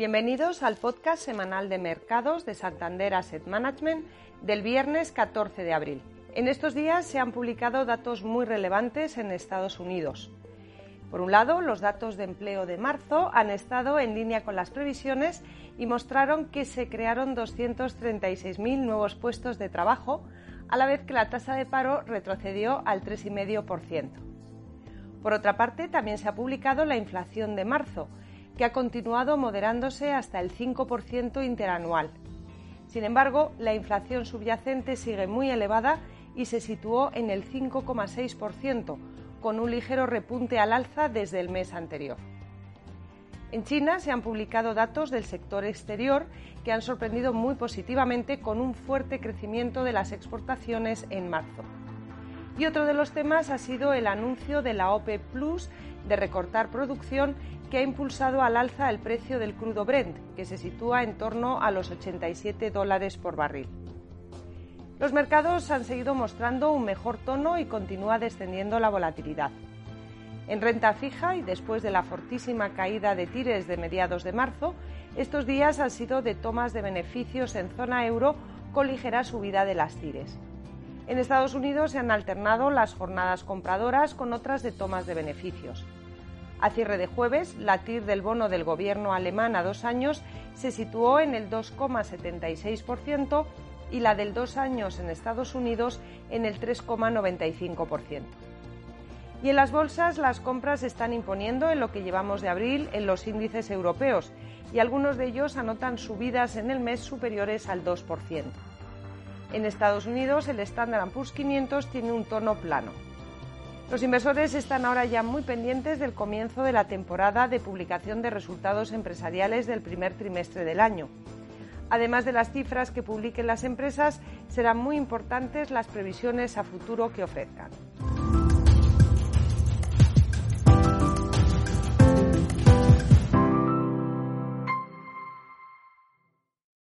Bienvenidos al podcast semanal de mercados de Santander Asset Management del viernes 14 de abril. En estos días se han publicado datos muy relevantes en Estados Unidos. Por un lado, los datos de empleo de marzo han estado en línea con las previsiones y mostraron que se crearon 236.000 nuevos puestos de trabajo, a la vez que la tasa de paro retrocedió al 3,5%. Por otra parte, también se ha publicado la inflación de marzo, que ha continuado moderándose hasta el 5% interanual. Sin embargo, la inflación subyacente sigue muy elevada y se situó en el 5,6%, con un ligero repunte al alza desde el mes anterior. En China se han publicado datos del sector exterior que han sorprendido muy positivamente con un fuerte crecimiento de las exportaciones en marzo. Y otro de los temas ha sido el anuncio de la OPE Plus de recortar producción que ha impulsado al alza el precio del crudo Brent, que se sitúa en torno a los 87 dólares por barril. Los mercados han seguido mostrando un mejor tono y continúa descendiendo la volatilidad. En renta fija y después de la fortísima caída de tires de mediados de marzo, estos días han sido de tomas de beneficios en zona euro con ligera subida de las tires. En Estados Unidos se han alternado las jornadas compradoras con otras de tomas de beneficios. A cierre de jueves, la TIR del bono del gobierno alemán a dos años se situó en el 2,76% y la del dos años en Estados Unidos en el 3,95%. Y en las bolsas las compras están imponiendo en lo que llevamos de abril en los índices europeos y algunos de ellos anotan subidas en el mes superiores al 2%. En Estados Unidos el Standard Poor's 500 tiene un tono plano. Los inversores están ahora ya muy pendientes del comienzo de la temporada de publicación de resultados empresariales del primer trimestre del año. Además de las cifras que publiquen las empresas, serán muy importantes las previsiones a futuro que ofrezcan.